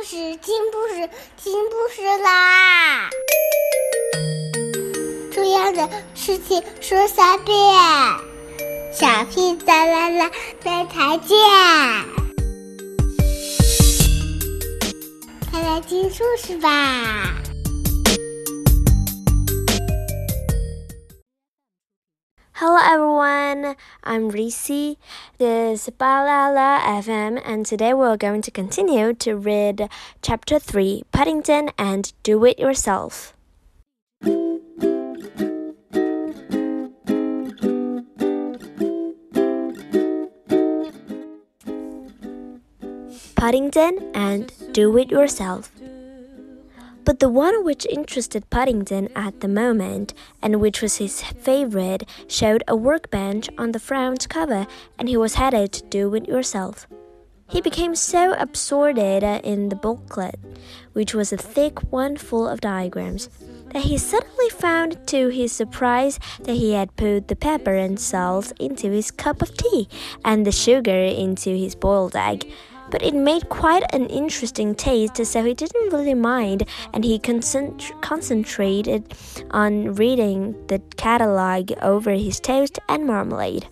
不是，听不是，听不是啦！重要的事情说三遍，小屁哒啦啦，再再见！快来听故事吧！Hello everyone, I'm Reese. This is Balala FM, and today we're going to continue to read Chapter 3 Paddington and Do It Yourself. Paddington and Do It Yourself. But the one which interested Paddington at the moment, and which was his favorite, showed a workbench on the front cover, and he was headed to do it yourself. He became so absorbed in the booklet, which was a thick one full of diagrams, that he suddenly found to his surprise that he had put the pepper and salt into his cup of tea and the sugar into his boiled egg but it made quite an interesting taste, so he didn't really mind, and he concent concentrated on reading the catalog over his toast and marmalade.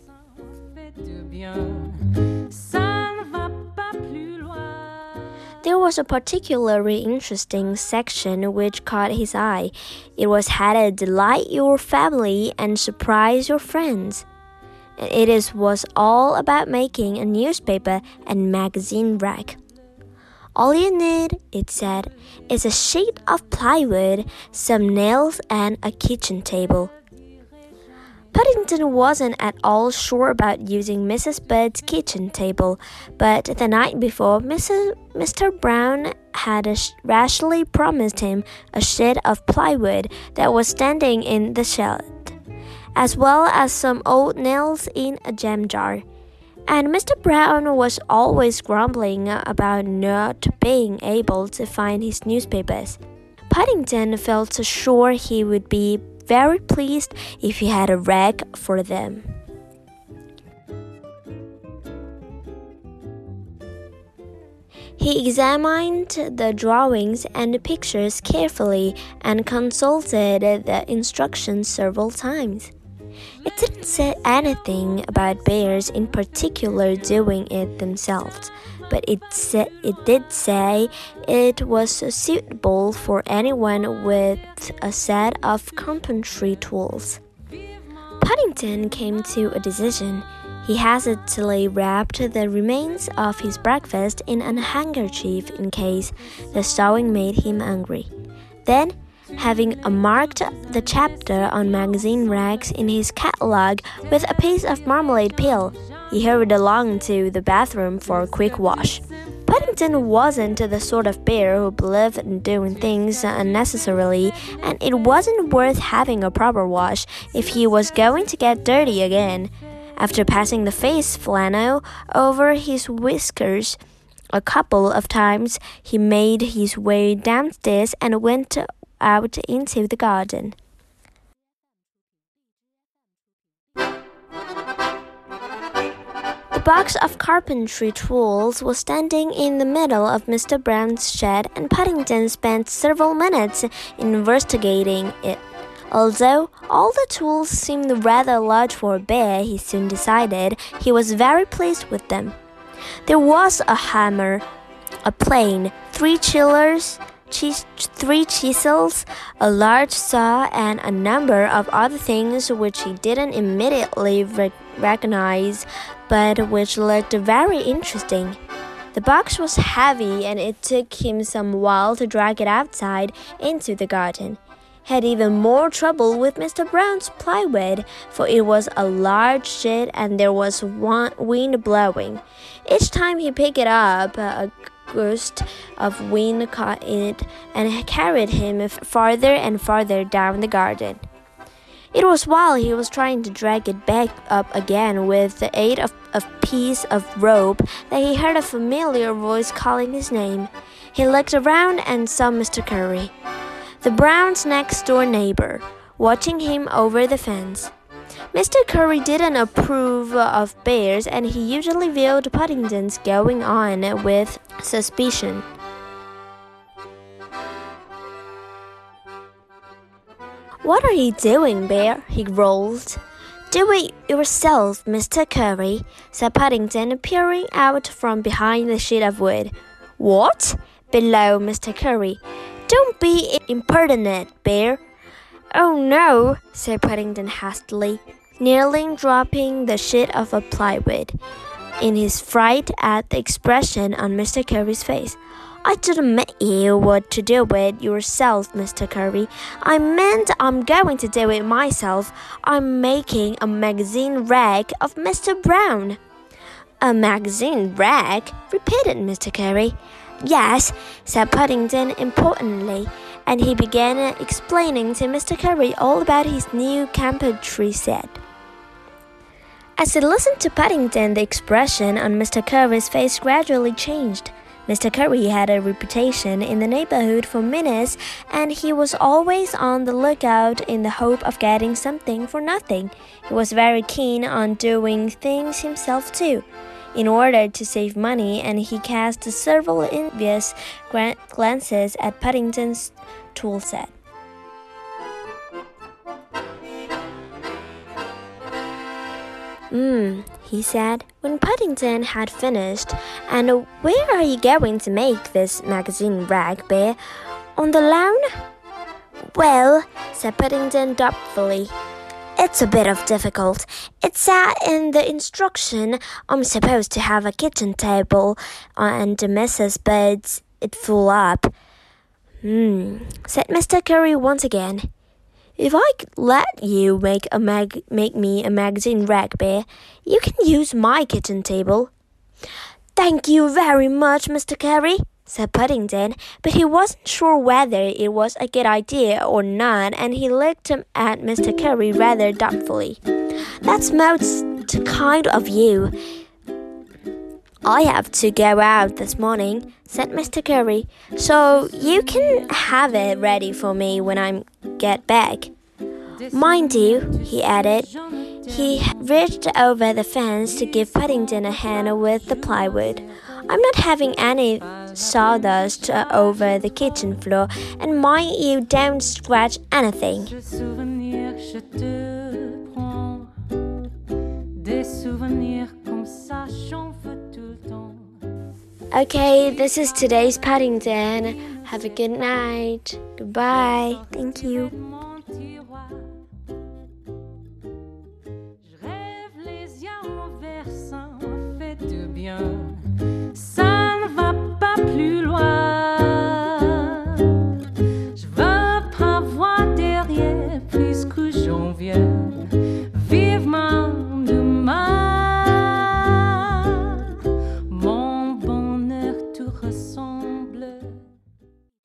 There was a particularly interesting section which caught his eye. It was headed Delight Your Family and Surprise Your Friends. It is, was all about making a newspaper and magazine rack. All you need, it said, is a sheet of plywood, some nails, and a kitchen table. Paddington wasn't at all sure about using Mrs. Bird's kitchen table, but the night before, Mrs. Mr. Brown had rashly promised him a sheet of plywood that was standing in the shed as well as some old nails in a jam jar. And Mr. Brown was always grumbling about not being able to find his newspapers. Paddington felt sure he would be very pleased if he had a rag for them. He examined the drawings and pictures carefully and consulted the instructions several times. It didn't say anything about bears in particular doing it themselves, but it said it did say it was suitable for anyone with a set of carpentry tools. Paddington came to a decision. He hastily wrapped the remains of his breakfast in a handkerchief in case the sewing made him angry. Then having marked the chapter on magazine racks in his catalog with a piece of marmalade peel. He hurried along to the bathroom for a quick wash. Paddington wasn't the sort of bear who believed in doing things unnecessarily, and it wasn't worth having a proper wash if he was going to get dirty again. After passing the face flannel over his whiskers, a couple of times he made his way downstairs and went out into the garden. The box of carpentry tools was standing in the middle of Mr. Brown's shed, and Paddington spent several minutes investigating it. Although all the tools seemed rather large for a bear, he soon decided he was very pleased with them. There was a hammer, a plane, three chillers, three chisels, a large saw, and a number of other things which he didn't immediately re recognize, but which looked very interesting. The box was heavy, and it took him some while to drag it outside into the garden. Had even more trouble with Mr. Brown's plywood, for it was a large sheet and there was one wind blowing. Each time he picked it up, a gust of wind caught it and carried him farther and farther down the garden. It was while he was trying to drag it back up again with the aid of a piece of rope that he heard a familiar voice calling his name. He looked around and saw Mr. Curry, the Browns' next door neighbor, watching him over the fence. Mr. Curry didn't approve of bears, and he usually viewed Paddington's going on with suspicion. What are you doing, Bear? he growled. Do it yourself, Mr. Curry, said Paddington, peering out from behind the sheet of wood. What? Below Mr. Curry. Don't be impertinent, Bear, Oh no, said Paddington hastily, nearly dropping the sheet of plywood in his fright at the expression on Mr. Curry's face. I didn't mean you what to do it yourself, Mr. Curry. I meant I'm going to do it myself. I'm making a magazine rag of Mr. Brown. A magazine rag? repeated Mr. Curry. Yes, said Paddington importantly, and he began explaining to Mr. Curry all about his new carpentry set. As he listened to Paddington, the expression on Mr. Curry's face gradually changed. Mr. Curry had a reputation in the neighborhood for meanness, and he was always on the lookout in the hope of getting something for nothing. He was very keen on doing things himself, too. In order to save money, and he cast several envious glances at Paddington's tool set. Hmm, he said, when Paddington had finished. And where are you going to make this magazine rag, Bear? On the lawn? Well, said Paddington doubtfully, it's a bit of difficult. It said in the instruction I'm supposed to have a kitchen table and Mrs. Bird's it full up. Hmm, said Mr. Curry once again. If I let you make a mag make me a magazine rag bear, you can use my kitchen table. Thank you very much, Mr. Curry, said Paddington, but he wasn't sure whether it was a good idea or not, and he looked at Mr. Curry rather doubtfully. That's most kind of you. I have to go out this morning, said Mr. Curry, so you can have it ready for me when I get back. Mind you, he added, he reached over the fence to give Paddington a hand with the plywood. I'm not having any sawdust uh, over the kitchen floor, and mind you don't scratch anything. Okay, this is today's Paddington. Have a good night. Goodbye. Thank you.